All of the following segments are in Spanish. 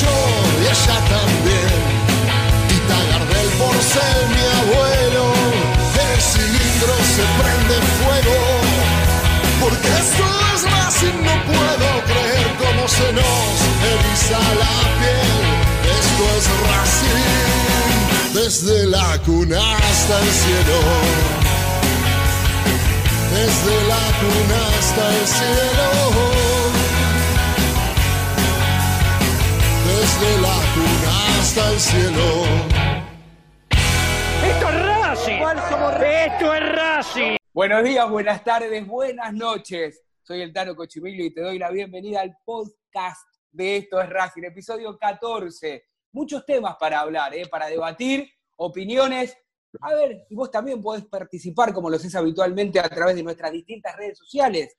yo y ella también. Tita Gardel por ser mi abuelo, el cilindro se prende fuego. Porque esto es Racing, no puedo creer cómo se nos eriza la piel. Esto es Racing, desde la cuna hasta el cielo. Desde la cuna hasta el cielo. Buenas tardes, buenas noches. Soy el Tano Cochimilio y te doy la bienvenida al podcast de Esto es Racing, episodio 14. Muchos temas para hablar, ¿eh? para debatir, opiniones. A ver, y vos también podés participar, como lo haces habitualmente, a través de nuestras distintas redes sociales.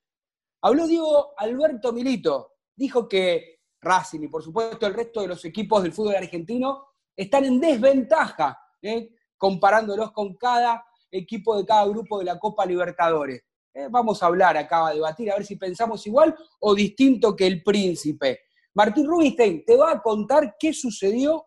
Habló Diego Alberto Milito. Dijo que Racing y, por supuesto, el resto de los equipos del fútbol argentino están en desventaja, ¿eh? comparándolos con cada equipo de cada grupo de la Copa Libertadores. Eh, vamos a hablar acá, a debatir, a ver si pensamos igual o distinto que el príncipe. Martín Rubinstein te va a contar qué sucedió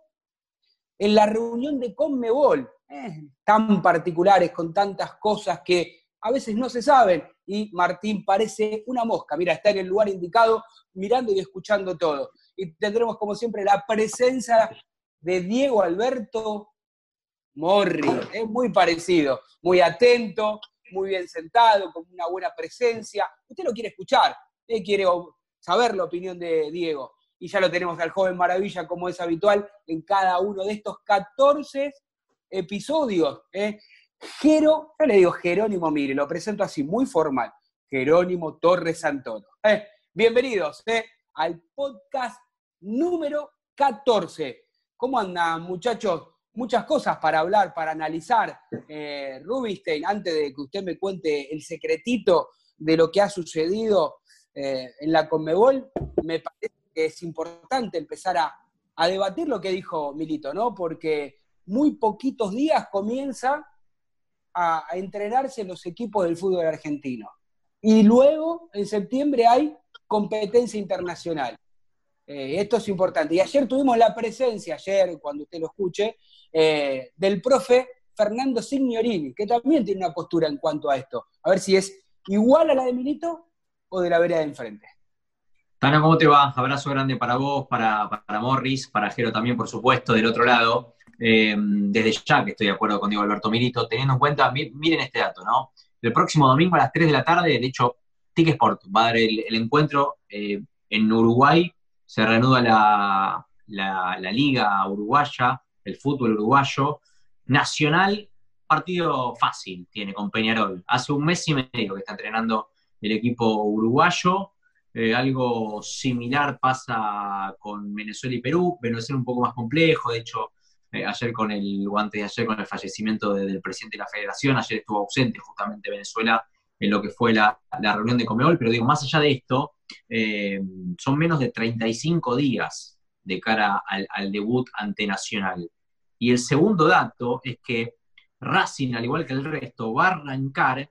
en la reunión de Conmebol, eh, tan particulares, con tantas cosas que a veces no se saben, y Martín parece una mosca, mira, está en el lugar indicado, mirando y escuchando todo. Y tendremos, como siempre, la presencia de Diego Alberto Morri, es muy parecido, muy atento, muy bien sentado, con una buena presencia. Usted lo quiere escuchar, usted quiere saber la opinión de Diego. Y ya lo tenemos al joven maravilla, como es habitual, en cada uno de estos 14 episodios. ¿eh? Jero, yo le digo Jerónimo, mire, lo presento así, muy formal. Jerónimo Torres Santoro. ¿eh? Bienvenidos ¿eh? al podcast número 14. ¿Cómo andan, muchachos? muchas cosas para hablar, para analizar. Eh, Rubinstein, antes de que usted me cuente el secretito de lo que ha sucedido en la Conmebol, me parece que es importante empezar a, debatir lo que dijo Milito, ¿no? Porque muy poquitos días comienza a, entrenarse los equipos del fútbol argentino. Y luego, en septiembre, hay competencia internacional. Eh, esto es importante. Y ayer tuvimos la presencia, ayer, cuando usted lo escuche, eh, del profe Fernando Signorini, que también tiene una postura en cuanto a esto. A ver si es igual a la de Milito o de la vereda de enfrente. Tana, ¿cómo te va? Abrazo grande para vos, para, para Morris, para Jero también, por supuesto, del otro lado. Eh, desde ya que estoy de acuerdo con Diego Alberto Milito, teniendo en cuenta, miren este dato, ¿no? El próximo domingo a las 3 de la tarde, de hecho, Sport va a dar el, encuentro eh, en Uruguay, se reanuda la, la, liga uruguaya, el fútbol uruguayo. Nacional partido fácil tiene con Peñarol. Hace un mes y medio que está entrenando el equipo uruguayo. Eh, algo similar pasa con Venezuela y Perú. Venezuela un poco más complejo, de hecho, eh, ayer con el, o antes de ayer con el fallecimiento del presidente de la federación, ayer estuvo ausente justamente Venezuela en lo que fue la, reunión de Comeol, pero digo, más allá de esto, eh, son menos de 35 días de cara al, debut ante Nacional. Y el segundo dato es que Racing, al igual que el resto, va a arrancar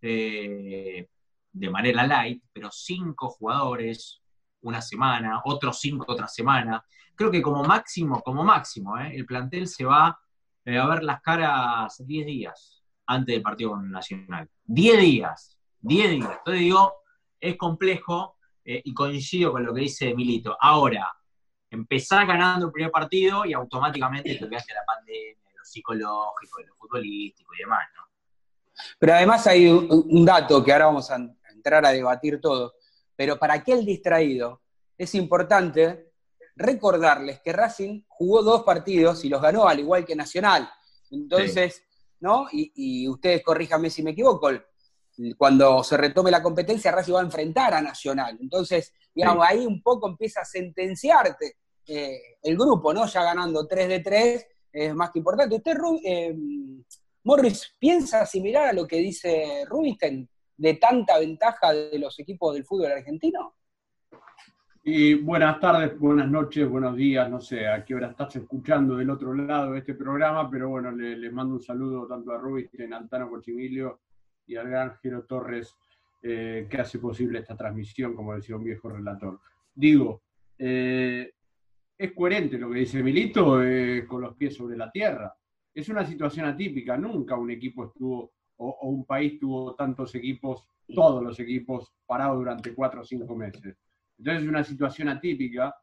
eh, de manera light, pero cinco jugadores una semana, otros cinco otra semana. Creo que como máximo, como máximo, eh, el plantel se va a ver las caras 10 días antes del partido con Nacional. 10 días, 10 días. Entonces digo, es complejo eh, y coincido con lo que dice Milito. Ahora, empezar ganando el primer partido y automáticamente lo que hace la pandemia, lo psicológico, lo futbolístico y demás, ¿no? Pero además hay un, dato que ahora vamos a entrar a debatir todo, pero para aquel distraído es importante recordarles que Racing jugó dos partidos y los ganó al igual que Nacional. Entonces, ¿no? Y, ustedes corríjanme si me equivoco, cuando se retome la competencia, Racing va a enfrentar a Nacional. Entonces, digamos, ahí un poco empieza a sentenciarte eh, el grupo, ¿no? Ya ganando 3 de 3, es más que importante. ¿Usted, eh, Morris, piensa similar a lo que dice Rubinstein de tanta ventaja de los equipos del fútbol argentino? Y buenas tardes, buenas noches, buenos días, no sé a qué hora estás escuchando del otro lado de este programa, pero bueno, les mando un saludo tanto a Rubinstein, a Altano Cochimilio y al gran Jero Torres eh, que hace posible esta transmisión, como decía un viejo relator. Digo, eh, es coherente lo que dice Milito eh, con los pies sobre la tierra. Es una situación atípica, nunca un equipo estuvo o, o un país tuvo tantos equipos, todos los equipos parados durante cuatro o cinco meses entonces es una situación atípica.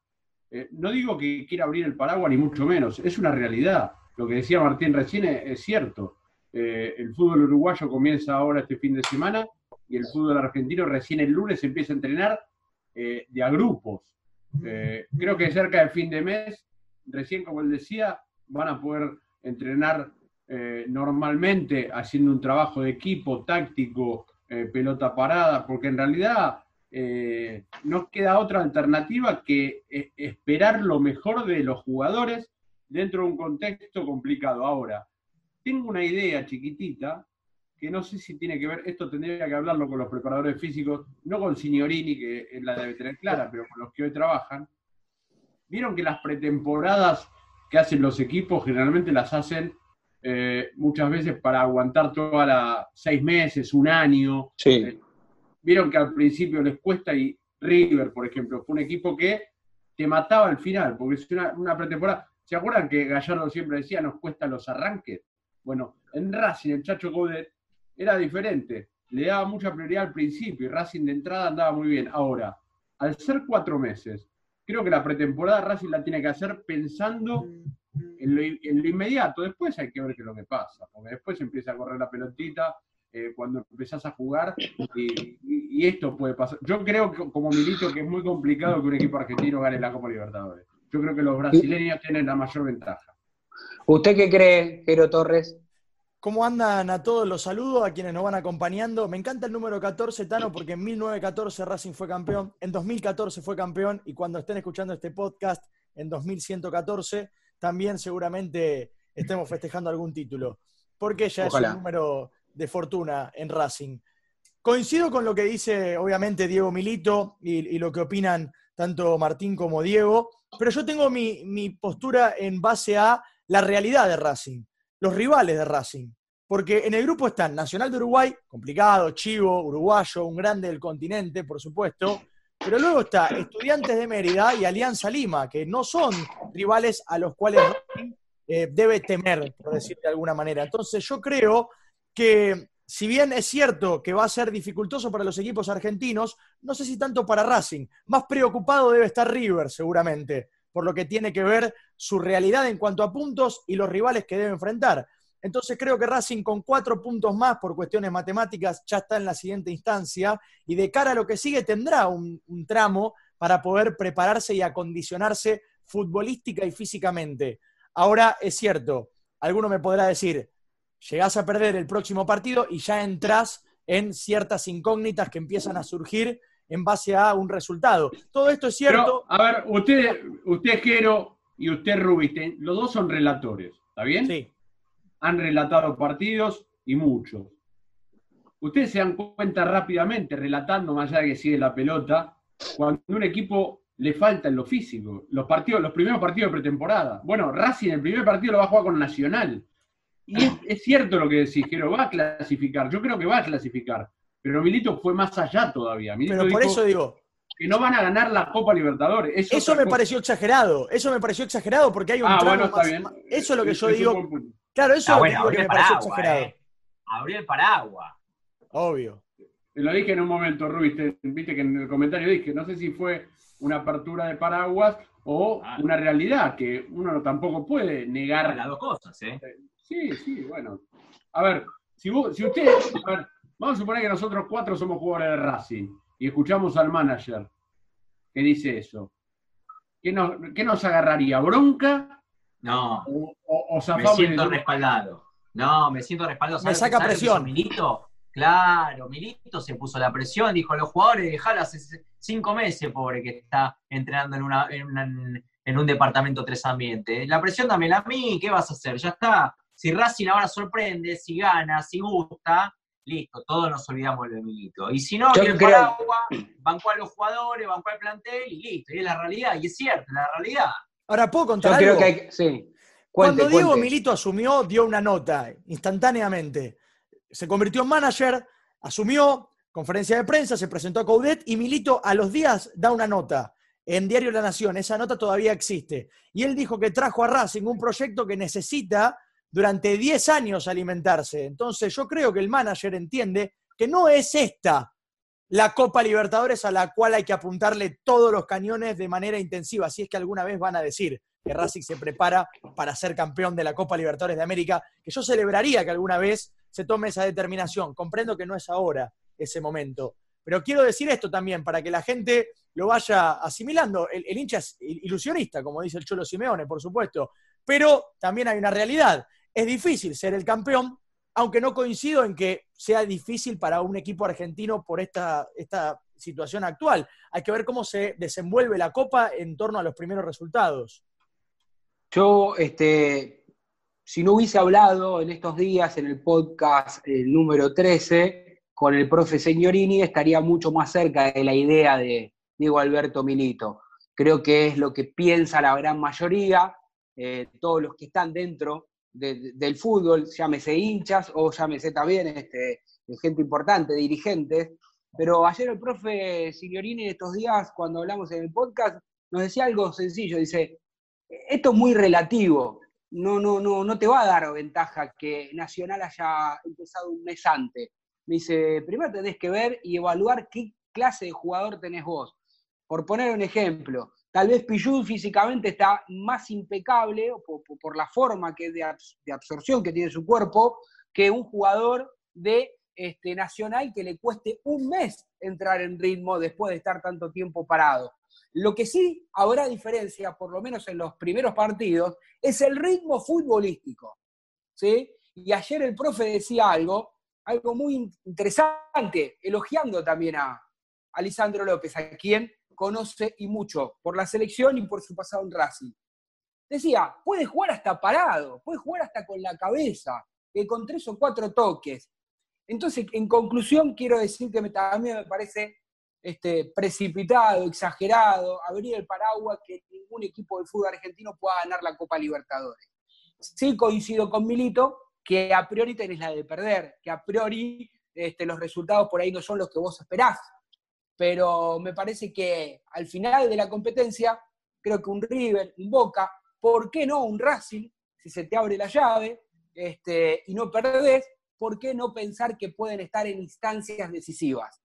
Eh, no digo que quiera abrir el paraguas, ni mucho menos, es una realidad. Lo que decía Martín recién es, cierto. Eh, el fútbol uruguayo comienza ahora este fin de semana y el fútbol argentino recién el lunes empieza a entrenar eh, de a grupos. creo que cerca del fin de mes, recién como él decía, van a poder entrenar normalmente haciendo un trabajo de equipo, táctico, pelota parada, porque en realidad eh, no queda otra alternativa que eh, esperar lo mejor de los jugadores dentro de un contexto complicado. Ahora, tengo una idea chiquitita que no sé si tiene que ver, esto tendría que hablarlo con los preparadores físicos, no con Signorini, que la debe tener clara, pero con los que hoy trabajan. Vieron que las pretemporadas que hacen los equipos generalmente las hacen eh, muchas veces para aguantar todas las seis meses, un año. Sí vieron que al principio les cuesta y River, por ejemplo, fue un equipo que te mataba al final, porque es una, pretemporada. ¿Se acuerdan que Gallardo siempre decía nos cuesta los arranques? Bueno, en Racing el Chacho Godet era diferente, le daba mucha prioridad al principio y Racing de entrada andaba muy bien. Ahora, al ser cuatro meses, creo que la pretemporada Racing la tiene que hacer pensando en lo, en lo inmediato. Después hay que ver qué es lo que pasa, porque después empieza a correr la pelotita, eh, cuando empezás a jugar y, esto puede pasar. Yo creo que, como milito que es muy complicado que un equipo argentino gane la Copa Libertadores. Yo creo que los brasileños tienen la mayor ventaja. ¿Usted qué cree, Jero Torres? ¿Cómo andan a todos? Los saludos a quienes nos van acompañando. Me encanta el número 14, Tano, porque en 1914 Racing fue campeón, en 2014 fue campeón y cuando estén escuchando este podcast en 2114 también seguramente estemos festejando algún título, porque ya es un número de fortuna en Racing. Coincido con lo que dice, obviamente, Diego Milito y, lo que opinan tanto Martín como Diego, pero yo tengo mi, postura en base a la realidad de Racing, los rivales de Racing. Porque en el grupo están Nacional de Uruguay, complicado, Chivo, uruguayo, un grande del continente, por supuesto. Pero luego está Estudiantes de Mérida y Alianza Lima, que no son rivales a los cuales Racing eh, debe temer, por decir de alguna manera. Entonces yo creo que si bien es cierto que va a ser dificultoso para los equipos argentinos, no sé si tanto para Racing. Más preocupado debe estar River, seguramente, por lo que tiene que ver su realidad en cuanto a puntos y los rivales que debe enfrentar. Entonces creo que Racing con cuatro puntos más por cuestiones matemáticas ya está en la siguiente instancia y de cara a lo que sigue tendrá un, tramo para poder prepararse y acondicionarse futbolística y físicamente. Ahora es cierto, alguno me podrá decir, llegás a perder el próximo partido y ya entras en ciertas incógnitas que empiezan a surgir en base a un resultado. Todo esto es cierto. a ver, usted, usted Jero y usted Rubinstein, los dos son relatores, ¿está bien? Sí. Han relatado partidos y muchos. Ustedes se dan cuenta rápidamente, relatando más allá de que sigue la pelota, cuando un equipo le falta en lo físico. Los partidos, los primeros partidos de pretemporada. Bueno, Racing el primer partido lo va a jugar con Nacional. Y es, cierto lo que decís, Jero, va a clasificar. Yo creo que va a clasificar. Pero Milito fue más allá todavía. pero por eso digo. Que no van a ganar la Copa Libertadores. Eso, me pareció exagerado. Eso me pareció exagerado porque hay un ah, bueno, está bien. Eso es lo que yo digo. Claro, eso es lo que, me pareció exagerado. Eh. Abrió el paraguas. Obvio. Lo dije en un momento, Rubí, viste que en el comentario dije, no sé si fue una apertura de paraguas o ah. una realidad, que uno tampoco puede negar. Las dos cosas, ¿eh? Sí, sí, bueno. A ver, si, si usted, a ver, vamos a suponer que nosotros cuatro somos jugadores de Racing y escuchamos al manager que dice eso. ¿Qué nos, qué nos agarraría? ¿Bronca? No. O, me siento respaldado. No, me siento respaldado. Me saca presión. Milito? Claro, Milito se puso la presión, dijo a los jugadores, dejalo hace cinco meses, pobre, que está entrenando en, una, en, en un departamento tres ambientes. La presión también a mí, ¿qué vas a hacer? Ya está. Si Racing ahora sorprende, si gana, si gusta, listo, todos nos olvidamos del Milito. Y si no, el paraguas, bancó a los jugadores, bancó al plantel y listo. Y es la realidad, y es cierto, la realidad. Ahora, ¿puedo contar algo? Cuando Diego Milito asumió, dio una nota instantáneamente. Se convirtió en manager, asumió, conferencia de prensa, se presentó a Coudet y Milito a los días da una nota en Diario La Nación. Esa nota todavía existe. Y él dijo que trajo a Racing un proyecto que necesita durante 10 años alimentarse. Entonces yo creo que el manager entiende que no es esta la Copa Libertadores a la cual hay que apuntarle todos los cañones de manera intensiva, si es que alguna vez van a decir que Racing se prepara para ser campeón de la Copa Libertadores de América, que yo celebraría que alguna vez se tome esa determinación. Comprendo que no es ahora ese momento. Pero quiero decir esto también, para que la gente lo vaya asimilando. El, el hincha es ilusionista, como dice el Cholo Simeone, por supuesto, pero también hay una realidad es difícil ser el campeón, aunque no coincido en que sea difícil para un equipo argentino por esta, situación actual. Hay que ver cómo se desenvuelve la Copa en torno a los primeros resultados. Yo, este, si no hubiese hablado en estos días en el podcast el número 13 con el profe Signorini, estaría mucho más cerca de la idea de Diego Alberto Milito. Creo que es lo que piensa la gran mayoría, eh, todos los que están dentro del fútbol, llámese hinchas o llámese también este, gente importante, dirigentes. Pero ayer el profe Signorini estos días, cuando hablamos en el podcast, nos decía algo sencillo. Dice, esto es muy relativo. No, no, no, no te va a dar ventaja que Nacional haya empezado un mes antes. Me dice, primero tenés que ver y evaluar qué clase de jugador tenés vos. Por poner un ejemplo, Tal vez Pichud físicamente está más impecable por, la forma que de, absorción que tiene su cuerpo que un jugador de este, Nacional que le cueste un mes entrar en ritmo después de estar tanto tiempo parado. Lo que sí habrá diferencia, por lo menos en los primeros partidos, es el ritmo futbolístico. ¿sí? Y ayer el profe decía algo, algo muy interesante, elogiando también a, a Lisandro López, a quien conoce y mucho por la selección y por su pasado en Racing. Decía, puede jugar hasta parado, puede jugar hasta con la cabeza, con tres o cuatro toques. Entonces, en conclusión, quiero decir que también me parece este, precipitado, exagerado, abrir el paraguas que ningún equipo del fútbol argentino pueda ganar la Copa Libertadores. Sí coincido con Milito que a priori tenés la de perder, que a priori este, los resultados por ahí no son los que vos esperás pero me parece que al final de la competencia, creo que un River, un Boca, ¿por qué no un Racing? Si se te abre la llave este, y no perdés, ¿por qué no pensar que pueden estar en instancias decisivas?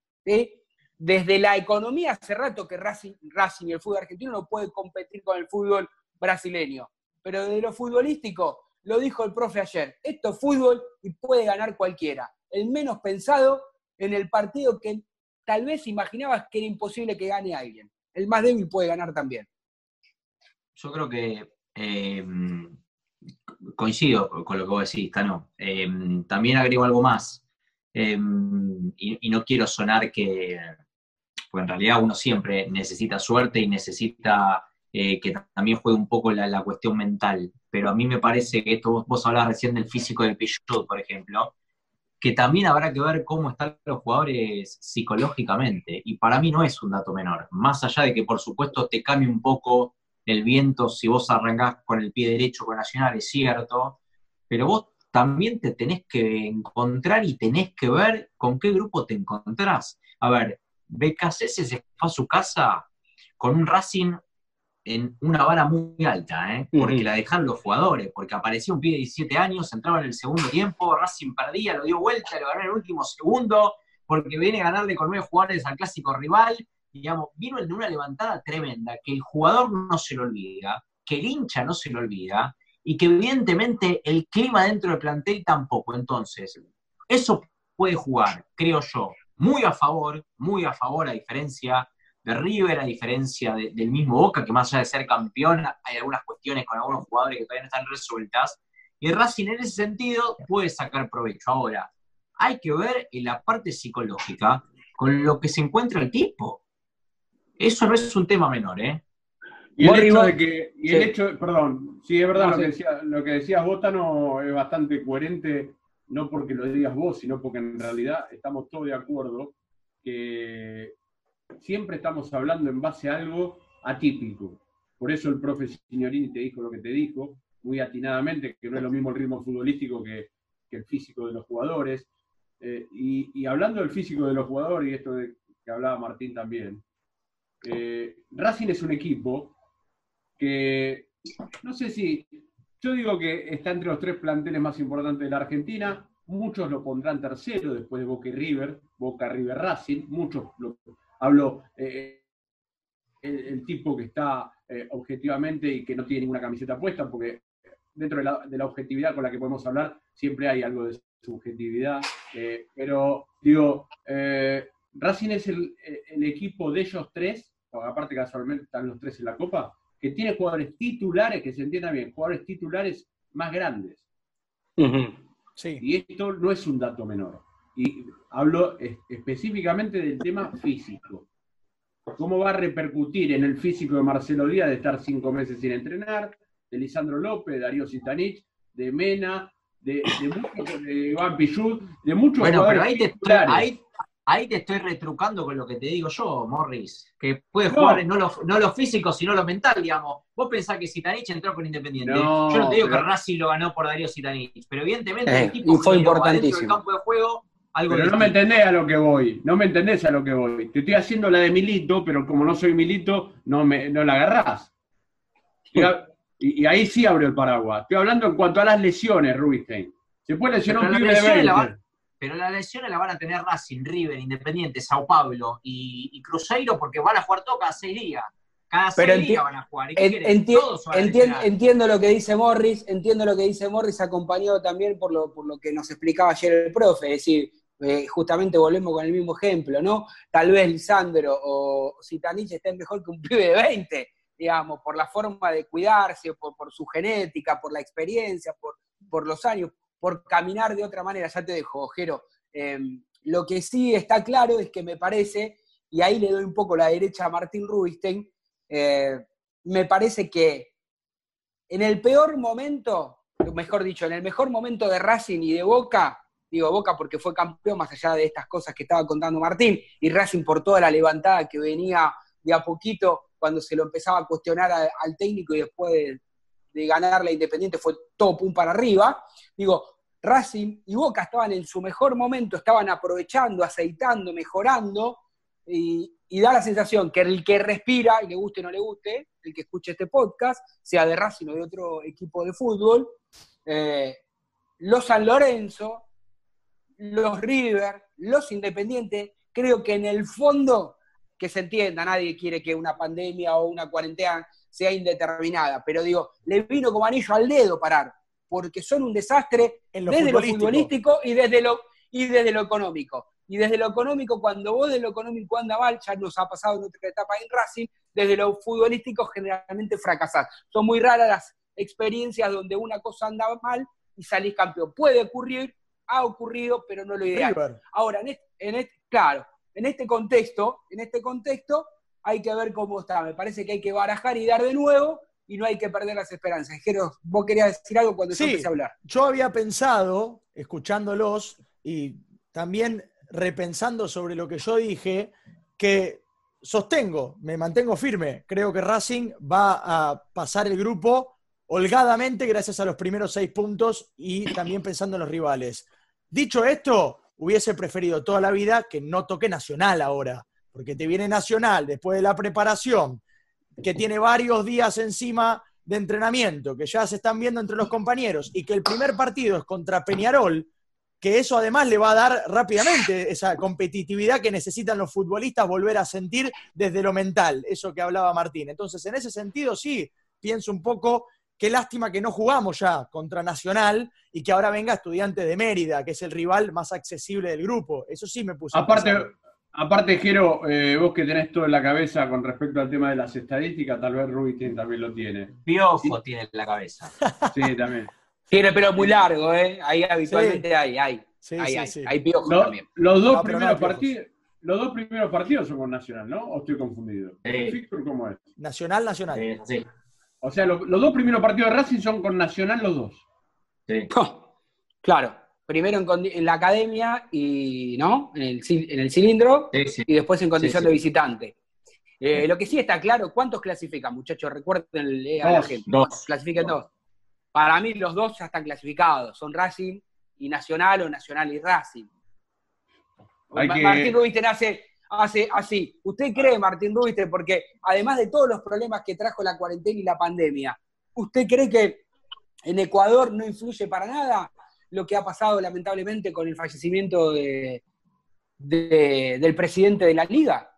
Desde la economía, hace rato que Racing, Racing y el fútbol argentino no puede competir con el fútbol brasileño, pero desde lo futbolístico, lo dijo el profe ayer, esto es fútbol y puede ganar cualquiera. El menos pensado en el partido que tal vez imaginabas que era imposible que gane alguien. El más débil puede ganar también. Yo creo que eh, coincido con lo que vos decís, Tano. también agrego algo más. y, no quiero sonar que, porque en realidad uno siempre necesita suerte y necesita eh, que también juegue un poco la, cuestión mental. Pero a mí me parece que esto, vos, vos hablabas recién del físico del Pichot, por ejemplo, que también habrá que ver cómo están los jugadores psicológicamente. Y para mí no es un dato menor. Más allá de que, por supuesto, te cambie un poco el viento si vos arrancás con el pie derecho con Nacional, es cierto, pero vos también te tenés que encontrar y tenés que ver con qué grupo te encontrás. A ver, BKC se fue a su casa con un Racing en una vara muy alta, ¿eh? porque la dejaron los jugadores, porque apareció un pibe de 17 años, entraba en el segundo tiempo, Racing perdía, lo dio vuelta, lo ganó en el último segundo, porque viene a ganarle con nueve jugadores al clásico rival, digamos, vino en una levantada tremenda, que el jugador no se lo olvida, que el hincha no se lo olvida, y que evidentemente el clima dentro del plantel tampoco. Entonces, eso puede jugar, creo yo, muy a favor, muy a favor, a diferencia de River, a diferencia del mismo Boca, que más allá de ser campeón, hay algunas cuestiones con algunos jugadores que todavía no están resueltas. Y Racing en ese sentido puede sacar provecho. Ahora, hay que ver en la parte psicológica con lo que se encuentra el tipo. Eso no es un tema menor, ¿eh? Y el hecho de que, y el hecho, perdón, sí es verdad lo, que decía, lo que decías Bótano es bastante coherente, no porque lo digas vos, sino porque en realidad estamos todos de acuerdo que siempre estamos hablando en base a algo atípico. Por eso el profe Signorini te dijo lo que te dijo, muy atinadamente, que no es lo mismo el ritmo futbolístico que, el físico de los jugadores. Eh, y, hablando del físico de los jugadores, y esto de, que hablaba Martín también, eh, Racing es un equipo que, no sé si, yo digo que está entre los tres planteles más importantes de la Argentina, muchos lo pondrán tercero después de Boca y River, Boca River Racing, muchos lo, hablo eh, el, tipo que está eh, objetivamente y que no tiene ninguna camiseta puesta, porque dentro de la, objetividad con la que podemos hablar siempre hay algo de subjetividad, eh, pero digo, Racing es el, equipo de ellos tres, aparte casualmente están los tres en la Copa, que tiene jugadores titulares, que se entienda bien, jugadores titulares más grandes. Y esto no es un dato menor. Y hablo específicamente del tema físico. ¿Cómo va a repercutir en el físico de Marcelo Díaz de estar cinco meses sin entrenar? De Lisandro López, de Darío Sitanich, de Mena, de, de, Iván Pichut, de muchos Bueno, pero ahí te, ahí te estoy retrucando con lo que te digo yo, Morris, que puede jugar no, lo, no lo físico, sino lo mental, digamos. Vos pensás que Sitanich entró con Independiente. yo no te digo que Racing lo ganó por Darío Sitanich, pero evidentemente el equipo fue importantísimo. Del campo de juego, algo pero no me entendés a lo que voy, no me entendés a lo que voy. Te estoy haciendo la de Milito, pero como no soy Milito, no, me, no la agarrás. Y, ahí sí abro el paraguas. Estoy hablando en cuanto a las lesiones, Rubinstein. Se puede lesionar un pibe de 20 pero las lesiones las van a tener Racing, River, Independiente, Sao Paulo y, Cruzeiro porque van a jugar todo cada seis días. Cada seis días van a jugar. entiendo lo que dice Morris, entiendo lo que dice Morris, acompañado también por lo, por lo que nos explicaba ayer el profe, es decir, eh, justamente volvemos con el mismo ejemplo, ¿no? Tal vez Lisandro o Zitanich estén mejor que un pibe de 20, digamos, por la forma de cuidarse, por, por su genética, por la experiencia, por, por los años por caminar de otra manera. Ya te dejo, Jero. Em, lo que sí está claro es que me parece, y ahí le doy un poco la derecha a Martín Rubinstein, eh, me parece que en el peor momento, mejor dicho, en el mejor momento de Racing y de Boca, digo Boca porque fue campeón más allá de estas cosas que estaba contando Martín, y Racing por toda la levantada que venía de a poquito cuando se lo empezaba a cuestionar al técnico y después de, de ganar la Independiente fue todo pum para arriba. Digo, Racing y Boca estaban en su mejor momento, estaban aprovechando, aceitando, mejorando, y, da la sensación que el que respira, y le guste o no le guste, el que escuche este podcast, sea de Racing o de otro equipo de fútbol, eh, los San Lorenzo, los River, los Independientes, creo que en el fondo, que se entienda, nadie quiere que una pandemia o una cuarentena sea indeterminada, pero digo, le vino como anillo al dedo parar, porque son un desastre desde lo futbolístico y desde lo, y desde lo económico. Y desde lo económico, cuando vos de lo económico anda mal, ya nos ha pasado en otra etapa en Racing, desde lo futbolístico generalmente fracasás. Son muy raras las experiencias donde una cosa andaba mal y salís campeón. Puede ocurrir, ha ocurrido, pero no lo ideal. Ahora, en este, claro, en este contexto, en este contexto hay que ver cómo está. Me parece que hay que barajar y dar de nuevo y no hay que perder las esperanzas. Jero, vos querías decir algo cuando yo empecé a hablar. Yo había pensado, escuchándolos y también repensando sobre lo que yo dije, que sostengo, me mantengo firme. Creo que Racing va a pasar el grupo holgadamente gracias a los primeros seis puntos y también pensando en los rivales. Dicho esto, hubiese preferido toda la vida que no toque Nacional ahora, porque te viene Nacional después de la preparación, que tiene varios días encima de entrenamiento, que ya se están viendo entre los compañeros, y que el primer partido es contra Peñarol, que eso además le va a dar rápidamente esa competitividad que necesitan los futbolistas volver a sentir desde lo mental, eso que hablaba Martín. Entonces, en ese sentido, sí, pienso un poco, qué lástima que no jugamos ya contra Nacional y que ahora venga Estudiante de Mérida, que es el rival más accesible del grupo. Eso sí me puso. Aparte, aparte Jero, eh, vos que tenés todo en la cabeza con respecto al tema de las estadísticas, tal vez Rubin también lo tiene. Piojo tiene en la cabeza. Sí, también. Tiene pelo muy largo, ¿eh? Ahí habitualmente hay, hay. Sí, hay, hay, hay piojo también. Los dos, primeros partidos, los dos primeros partidos son con Nacional, ¿no? ¿O estoy confundido? cómo es? Nacional, Nacional. Sí, O sea, los, dos primeros partidos de Racing son con Nacional los dos. Sí. claro. Primero en, la academia y, ¿no? En el, en el cilindro y después en condición de visitante. Eh, lo que sí está claro, ¿cuántos clasifican, muchachos? Recuerden a la gente. Dos. Clasifican dos. Para mí los dos ya están clasificados, son Racing y Nacional o Nacional y Racing. Martín Rubisten hace, hace así. ¿Usted cree, Martín Rubisten, porque además de todos los problemas que trajo la cuarentena y la pandemia, ¿usted cree que en Ecuador no influye para nada lo que ha pasado lamentablemente con el fallecimiento de, del presidente de la liga?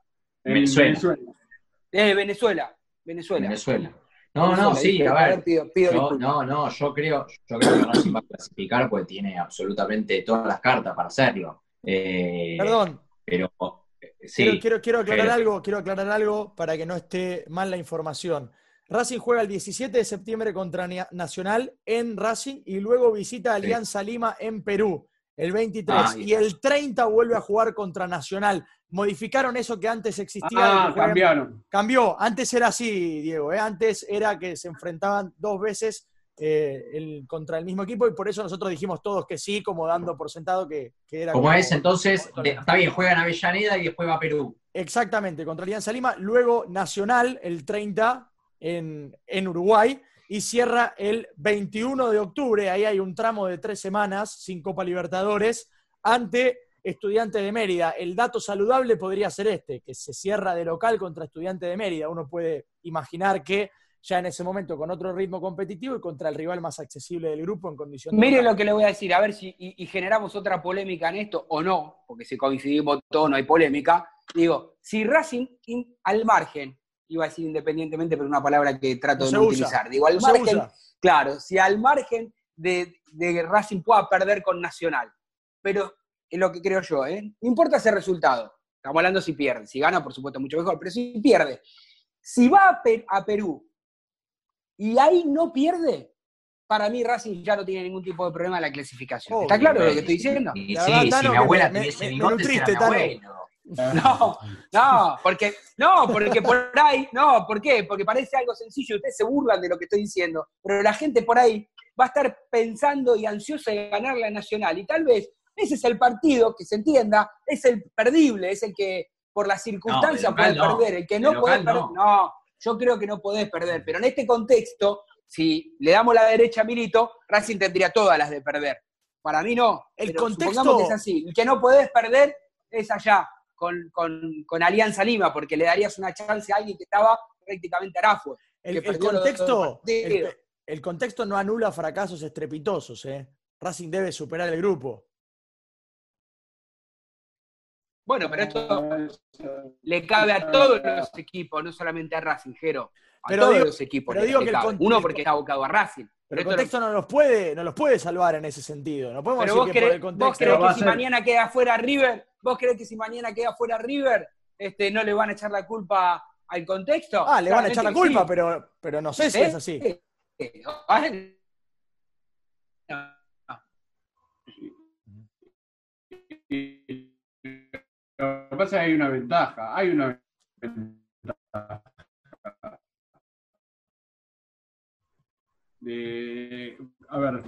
Venezuela. Eh, Venezuela. Venezuela. Venezuela. No, no, sí, a ver. no, no, yo creo, yo creo que Racing va a clasificar porque tiene absolutamente todas las cartas para hacerlo. Eh, Perdón. Pero sí. Quiero, quiero, aclarar algo, quiero aclarar algo para que no esté mal la información. Racing juega el 17 de septiembre contra Nacional en Racing y luego visita Alianza Lima en Perú el 23 ah, y el 30 vuelve a jugar contra Nacional modificaron eso que antes existía. Ah, cambiaron. Cambió. Antes era así, Diego. ¿eh? Antes era que se enfrentaban dos veces eh, contra el mismo equipo y por eso nosotros dijimos todos que sí, como dando por sentado que, era. Como, es, entonces, está bien, juegan Avellaneda y después va a Perú. Exactamente, contra Alianza Lima. Luego Nacional, el 30 en, en Uruguay. Y cierra el 21 de octubre, ahí hay un tramo de tres semanas sin Copa Libertadores, ante Estudiante de Mérida. El dato saludable podría ser este, que se cierra de local contra Estudiante de Mérida. Uno puede imaginar que ya en ese momento con otro ritmo competitivo y contra el rival más accesible del grupo en condición Mire lo que le voy a decir, a ver si y, generamos otra polémica en esto o no, porque si coincidimos todos no hay polémica. Digo, si Racing al margen, iba a decir independientemente, pero una palabra que trato de no utilizar. Digo, al margen, claro, si al margen de, de Racing pueda perder con Nacional, pero es lo que creo yo, ¿eh? No importa ese resultado. Estamos hablando si pierde. Si gana, por supuesto, mucho mejor. Pero si pierde. Si va a, Perú y ahí no pierde, para mí Racing ya no tiene ningún tipo de problema en la clasificación. ¿Está claro lo que estoy diciendo? sí, si mi abuela tuviese bigote, triste, No, no, porque, no, porque por ahí, no, ¿por qué? Porque parece algo sencillo, ustedes se burlan de lo que estoy diciendo, pero la gente por ahí va a estar pensando y ansiosa de ganar la Nacional, y tal vez ese es el partido, que se entienda, es el perdible, es el que por las circunstancias puede perder, el que no puede perder. No. yo creo que no podés perder, pero en este contexto, si le damos la derecha a Milito, Racing tendría todas las de perder. Para mí no. El contexto que es así. El que no podés perder es allá, con, con, Alianza Lima, porque le darías una chance a alguien que estaba prácticamente arafue. El, contexto, el, contexto no anula fracasos estrepitosos. ¿eh? Racing debe superar el grupo. Bueno, pero esto le cabe a todos los equipos, no solamente a Racing, Jero. A todos los equipos. Pero digo que Uno porque está abocado a Racing. Pero el contexto no los puede, no los puede salvar en ese sentido. No podemos pero decir que por el contexto. ¿Vos crees que si mañana queda fuera River, vos crees que si mañana queda fuera River, este, no le van a echar la culpa al contexto? Ah, le van a echar la culpa, pero, pero no sé si es así. Lo que pasa es que hay una ventaja, hay una ventaja. De, a ver,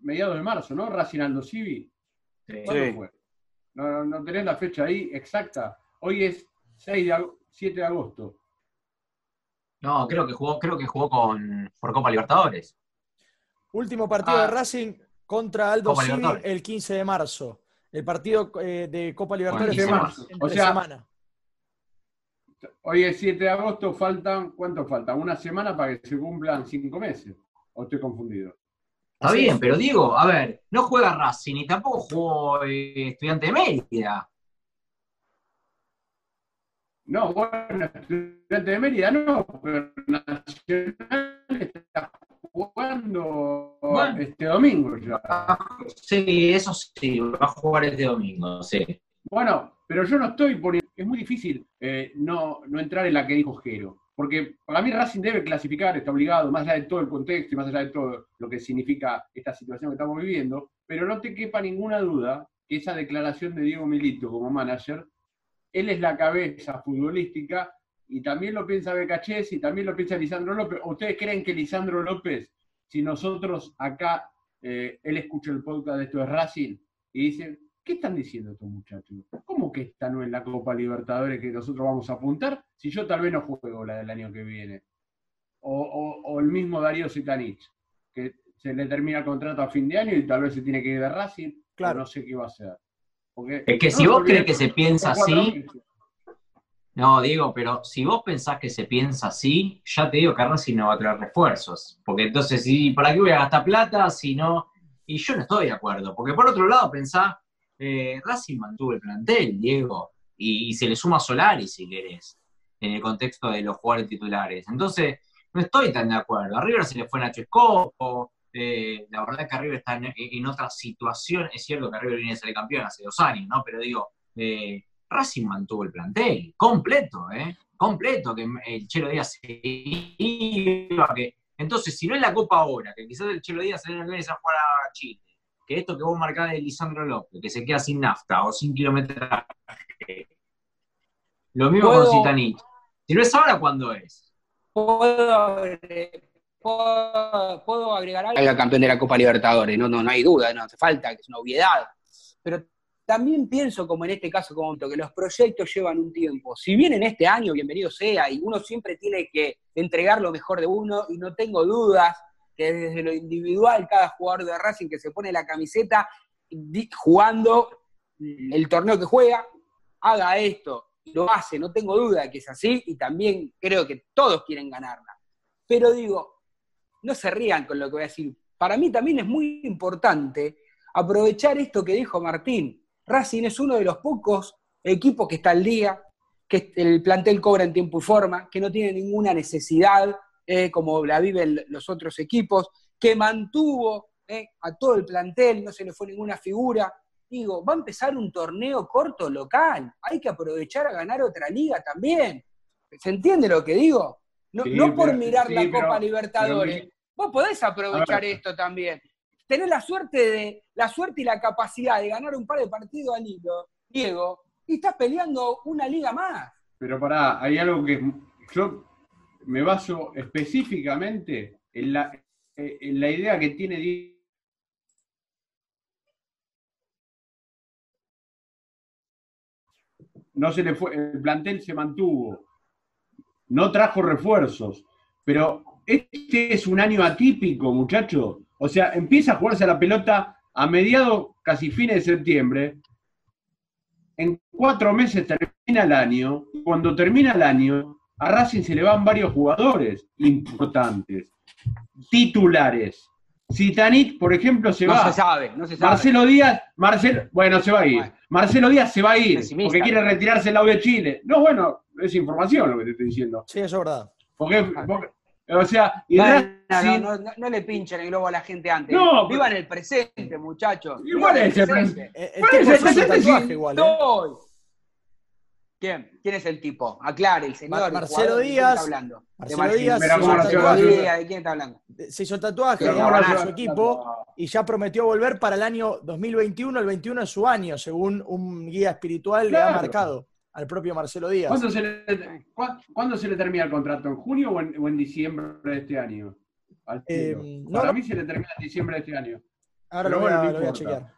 mediados de marzo, ¿no? Racing Aldo Civi. ¿Cuándo fue? No, no tenés la fecha ahí exacta. Hoy es 6 de, 7 de agosto. No, creo que jugó, creo que jugó con, por Copa Libertadores. Último partido de ah. Racing contra Aldo Civi el 15 de marzo. El partido eh, de Copa Libertadores de marzo. O sea, semana. Hoy es 7 de agosto, faltan, ¿cuánto falta? Una semana para que se cumplan cinco meses. ¿O estoy confundido? Está bien, pero digo, a ver, no juega Racing y tampoco jugó eh, Estudiante de Mérida. No, bueno, Estudiante de Mérida no, pero Nacional está jugando este domingo ya. Sí, eso sí, va a jugar este domingo, sí. Bueno, pero yo no estoy por... Es muy difícil eh, no, no entrar en la que dijo Jero. Porque para mí Racing debe clasificar, está obligado, más allá de todo el contexto y más allá de todo lo que significa esta situación que estamos viviendo, pero no te quepa ninguna duda que esa declaración de Diego Milito como manager, él es la cabeza futbolística y también lo piensa Becachés y también lo piensa Lisandro López. ¿Ustedes creen que Lisandro López, si nosotros acá, eh, él escucha el podcast de esto de Racing y dice, ¿Qué están diciendo estos muchachos? ¿Cómo que esta no es la Copa Libertadores que nosotros vamos a apuntar si yo tal vez no juego la del año que viene? O, el mismo Darío Zitanich, que se le termina el contrato a fin de año y tal vez se tiene que ir de Racing, claro. no sé qué va a hacer. es que si vos crees que se piensa así, no, digo, pero si vos pensás que se piensa así, ya te digo que Racing no va a traer refuerzos. Porque entonces, ¿para qué voy a gastar plata si no? Y yo no estoy de acuerdo. Porque por otro lado, pensá eh, Racing mantuvo el plantel, Diego, y, se le suma Solari si querés, en el contexto de los jugadores titulares. Entonces, no estoy tan de acuerdo. A River se le fue Nacho Escopo, eh, la verdad es que River está en, otra situación, es cierto que River viene a ser campeón hace dos años, ¿no? Pero digo, eh, Racing mantuvo el plantel, completo, ¿eh? Completo, que el Chelo Díaz se iba, que entonces, si no es la Copa ahora, que quizás el Chelo Díaz se le a jugar a Chile, que esto que vos marcás de Lisandro López, que se queda sin nafta o sin kilometraje. Lo mismo con Citanich. Si no es ahora, ¿cuándo es? Puedo, puedo, agregar algo. El campeón de la Copa Libertadores, no, no, no hay duda, no hace falta, que es una obviedad. Pero también pienso, como en este caso, como que los proyectos llevan un tiempo. Si bien en este año, bienvenido sea, y uno siempre tiene que entregar lo mejor de uno, y no tengo dudas que desde lo individual cada jugador de Racing que se pone la camiseta jugando el torneo que juega, haga esto, lo hace, no tengo duda que es así y también creo que todos quieren ganarla. Pero digo, no se rían con lo que voy a decir. Para mí también es muy importante aprovechar esto que dijo Martín. Racing es uno de los pocos equipos que está al día, que el plantel cobra en tiempo y forma, que no tiene ninguna necesidad eh, como la viven los otros equipos, que mantuvo eh, a todo el plantel, no se le fue ninguna figura. Digo, va a empezar un torneo corto local, hay que aprovechar a ganar otra liga también. ¿Se entiende lo que digo? No, por mirar la Copa Libertadores. Vos podés aprovechar esto también. Tener la suerte de la suerte y la capacidad de ganar un par de partidos al hilo, Diego, y estás peleando una liga más. Pero pará, hay algo que yo me baso específicamente en la, en la idea que tiene no se le fue, el plantel se mantuvo, no trajo refuerzos, pero este es un año atípico, muchachos. O sea, empieza a jugarse la pelota a mediados, casi fines de septiembre. En cuatro meses termina el año. Cuando termina el año, a Racing se le van varios jugadores importantes, titulares. Zitanit, por ejemplo, se va. No se sabe, no se sabe. Marcelo Díaz, Marcelo, bueno, se va a ir. Marcelo Díaz se va a ir porque quiere retirarse el lado de Chile. No, bueno, es información lo que te estoy diciendo. Sí, eso es verdad. Porque, o sea, no, le pinchen el globo a la gente antes. No, Vivan el presente, muchachos. Igual es el presente. El, el, el presente? Igual, ¿eh? ¿Quién? ¿Quién es el tipo? Aclare, el señor. Mar- el Marcelo jugador, ¿de quién Díaz. ¿De quién está hablando? se hizo el tatuaje, Pero le ¿cómo no abrazó se a su equipo y ya prometió volver para el año 2021. El 21 es su año, según un guía espiritual le ha Claro. marcado al propio Marcelo Díaz. ¿Cuándo se, le, cuá- cuándo se le termina el contrato? ¿En junio o en, o en diciembre de este año? Al Eh, no, Para no. mí se le termina en diciembre de este año. Ahora pero lo voy, a, bueno, no lo voy a importa. chequear.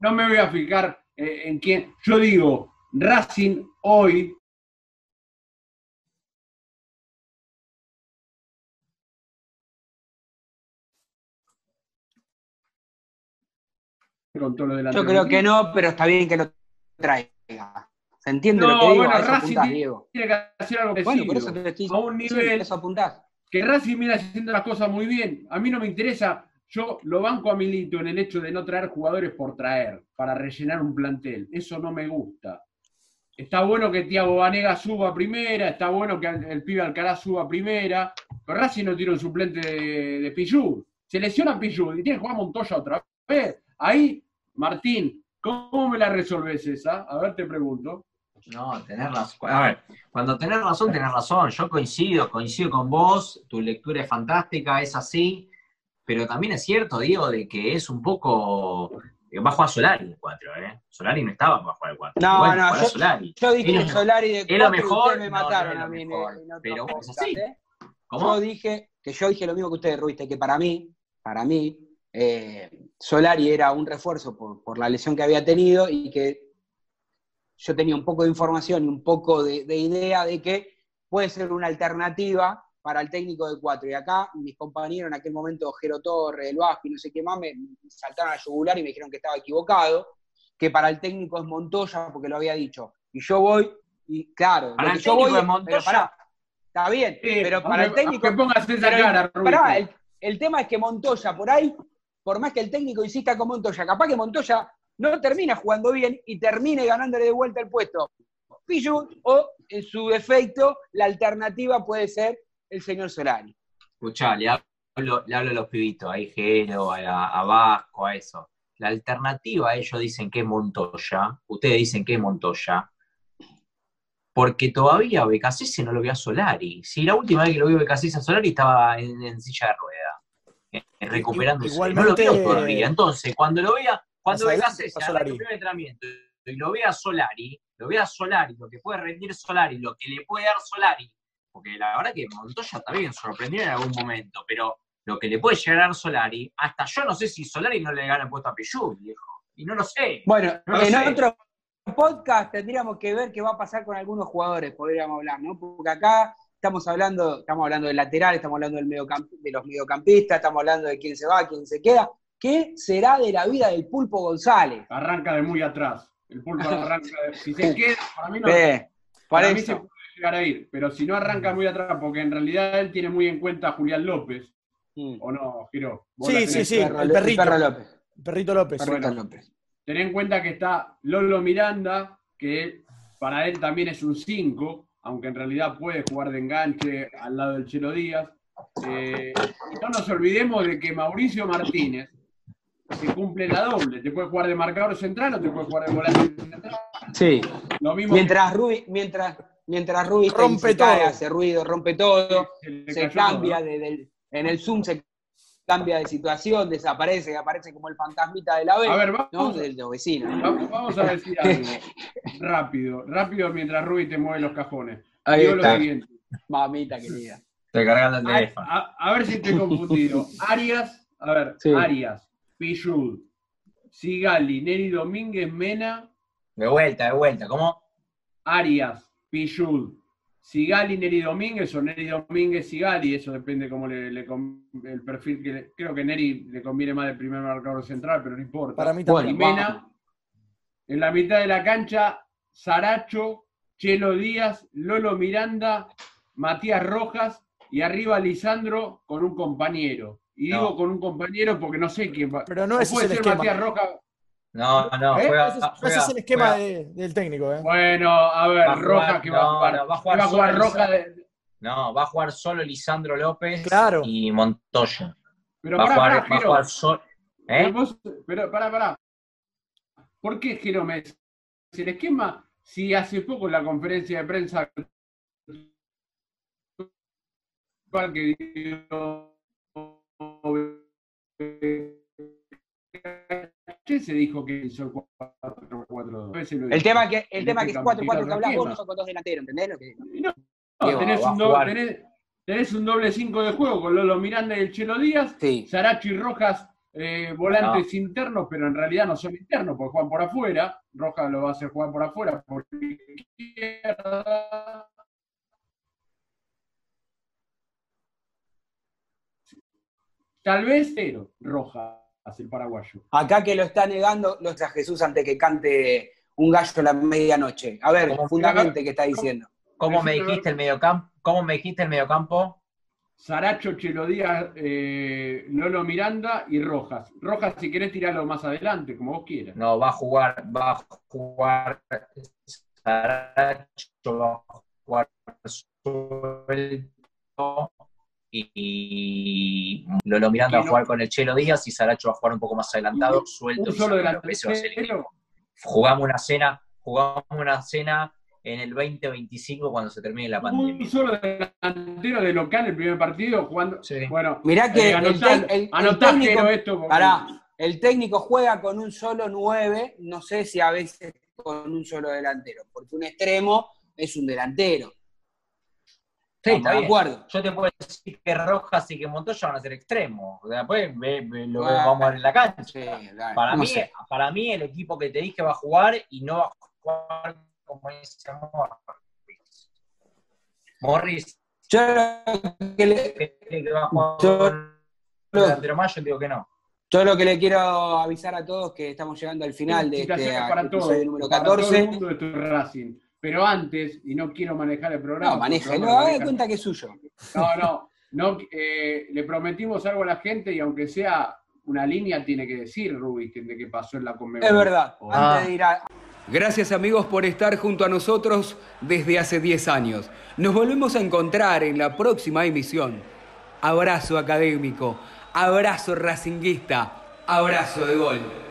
No me voy a fijar eh, en quién. Yo digo, Racing hoy con lo de la Yo creo que no, pero está bien que lo traiga. ¿Se entiende No, lo que digo? bueno, a eso Racing apuntás, tiene- Diego. Tiene que hacer algo Bueno, por eso te estoy a un sí, nivel- eso apuntás. que Racing viene haciendo las cosas muy bien. A mí no me interesa, yo lo banco a Milito en el hecho de no traer jugadores por traer, para rellenar un plantel. Eso no me gusta. Está bueno que Tiago Vanega suba a primera, está bueno que el, pibe Alcaraz suba a primera, pero Racing no tiene un suplente de, de Pillú. Se lesiona Pillú y tiene que jugar Montoya otra vez. Ahí, Martín, ¿cómo me la resolves esa? A ver, te pregunto. No, tenés razón. A ver, cuando tenés razón, tenés razón. Yo coincido, coincido con vos, tu lectura es fantástica, es así, pero también es cierto, Diego, de que es un poco... Va a jugar Solari el 4, ¿eh? Solari no estaba para jugar el 4. No, Bueno, no, yo- Solari. Yo dije lo- Solari de es lo cuatro y mejor, ustedes me no, no mataron a mí mejor, en pero es así. ¿eh? ¿Cómo? Yo dije que yo dije lo mismo que ustedes, Ruiz, que para mí, para mí, eh, Solari era un refuerzo por, por la lesión que había tenido y que yo tenía un poco de información y un poco de, de idea de que puede ser una alternativa para el técnico de cuatro. Y acá mis compañeros en aquel momento, Jero Torre, El Vasco y no sé qué más, me saltaron a yugular y me dijeron que estaba equivocado, que para el técnico es Montoya porque lo había dicho. Y yo voy, y claro, Para lo el que yo voy es Montoya. pero pará, está bien, pero para el técnico... aunque pongas esa cara, Rubio. pará, el, el tema es que Montoya, por ahí, por más que el técnico insista con Montoya, capaz que Montoya no termina jugando bien y termine ganándole de vuelta el puesto. Pichu, o en su defecto, la alternativa puede ser el señor Solari. Escuchá, le hablo, le hablo a los pibitos, a Igero, a, a Vasco, a eso. La alternativa, ellos dicen que es Montoya, ustedes dicen que es Montoya, porque todavía Becasese no lo vio a Solari. Si la última vez que lo vio Becasese a Solari estaba en, en silla de rueda, eh, recuperándose. Igualmente- no lo vio todavía. Entonces, cuando lo vea, cuando Becasese haga el Solari. primer entrenamiento y lo vea a Solari, lo vea a Solari, lo que puede rendir Solari, lo que le puede dar Solari, porque la verdad que Montoya también sorprendió en algún momento, pero lo que le puede llegar a Solari, hasta yo no sé si Solari no le gana el puesto a Pillú, viejo. Y no lo sé. Bueno, No lo en sé. otro podcast tendríamos que ver qué va a pasar con algunos jugadores, podríamos hablar, ¿no? Porque acá estamos hablando, estamos hablando del lateral, estamos hablando del mediocamp- de los mediocampistas, estamos hablando de quién se va, quién se queda. ¿Qué será de la vida del Pulpo González? Arranca de muy atrás. El pulpo arranca de, Si se queda, para mí no. Eh, por para mí se llegar a ir. Pero si no arranca muy atrás, porque en realidad él tiene muy en cuenta a Julián López. Mm. ¿O no, Giro? Sí, sí, sí. el perrito. Perro López. Perrito López. Perrito Bueno. López. Ten en cuenta que está Lolo Miranda, que para él también es un 5, aunque en realidad puede jugar de enganche al lado del Chelo Díaz. Eh, y no nos olvidemos de que Mauricio Martínez se cumple la doble. Te puede jugar de marcador central o te puede jugar de volante central. Sí. Lo mismo Mientras Rubi, mientras, mientras Rubi Rompe se cae, todo. hace ruido, rompe todo, se cayó cambia todo, ¿no? de- del- en el Zoom se cambia de situación, desaparece, aparece como el fantasmita de la B, A ver, ¿no? vamos, De los vecinos. vamos- vamos a decir algo. Rápido, rápido mientras Rubi te mueve los cajones. Ahí Digo lo está. siguiente. Mamita querida. Estoy cargando el A, teléfono. a- a ver si estoy confundido. Arias, a ver, Sí. Arias, Pichud, Sigali, Neri Domínguez, Mena, De vuelta, de vuelta. ¿Cómo? Arias, Pichud, Sigali, Neri Domínguez o Neri Domínguez, Sigali, eso depende cómo le, le el perfil que le- creo que Neri le conviene más del primer marcador central, pero no importa. Para mí también. Mena, en la mitad de la cancha, Saracho, Chelo Díaz, Lolo Miranda, Matías Rojas y arriba Lisandro con un compañero. Y No. digo con un compañero porque no sé quién va. Pero no es puede el ser esquema. Matías Rojas. No, no, ¿Eh? juega. Ese es, juega- ese es el esquema de- del técnico, ¿eh? Bueno, a ver, Va a jugar- que va a no, jugar. no, va a jugar va a jugar solo Rojas de- No, va a jugar solo Lisandro López Claro. y Montoya. Pero Va a pará, jugar, pará, va a jugar solo. ¿Eh? Pero vos- pero pará, pará. ¿Por qué Jero me Si el esquema si hace poco en la conferencia de prensa que se dijo que hizo 4-4-2. El tema que, el tema que es 4-4 que hablas vos no son con dos delanteros, ¿entendés? No, no tenés, un doble, tenés, tenés, un doble 5 de juego con Lolo Miranda y el Chelo Díaz, sí. Saracho y Rojas eh, volantes no. internos, pero en realidad no son internos, porque juegan por afuera. Rojas lo va a hacer jugar por afuera, por izquierda. Tal vez cero, Rojas, el paraguayo. Acá que lo está negando, lo está Jesús antes que cante un gallo a la medianoche. A ver, fundamente, ¿qué está diciendo? ¿Cómo me dijiste el mediocampo? ¿Cómo me dijiste el mediocampo? Saracho, Chelo Díaz, eh, Lolo Miranda y Rojas. Rojas, si querés tirarlo más adelante, como vos quieras. No, va a jugar, va a jugar Saracho, va a jugar suelto y Lolo Miranda va a jugar con el Chelo Díaz y Saracho va a jugar un poco más adelantado, suelto. Un solo delante. Jugamos una cena, jugamos una cena en el 2025 cuando se termine la pandemia. Un solo delantero de local el primer partido jugando. Sí. Bueno, mirá que eh, anotá, el, el, el, técnico, esto pará, el técnico juega con un solo 9, no sé si a veces con un solo delantero, porque un extremo es un delantero. Sí, está de acuerdo. Yo te puedo decir que Rojas y que Montoya van a ser extremos. Después ve, ve, lo ah, vamos a ver en la cancha. Sí, para, mí, sé. para mí, el equipo que te dije va a jugar y no va a jugar como dice Morris. Morris. Yo que le, que va a jugar yo, delantero más, yo digo que no. Yo lo que le quiero avisar a todos que estamos llegando al final de este para episodio todo, número para 14. Todo el mundo de tu Racing. Pero antes, y no quiero manejar el programa. No, maneja, no, haga cuenta que es suyo. No, no, no eh, le prometimos algo a la gente y aunque sea una línea, tiene que decir Rubik de que pasó en la convención. Es verdad. Oh. Antes de ir a, Gracias amigos por estar junto a nosotros desde hace 10 años. Nos volvemos a encontrar en la próxima emisión. Abrazo académico, abrazo racinguista, abrazo de gol.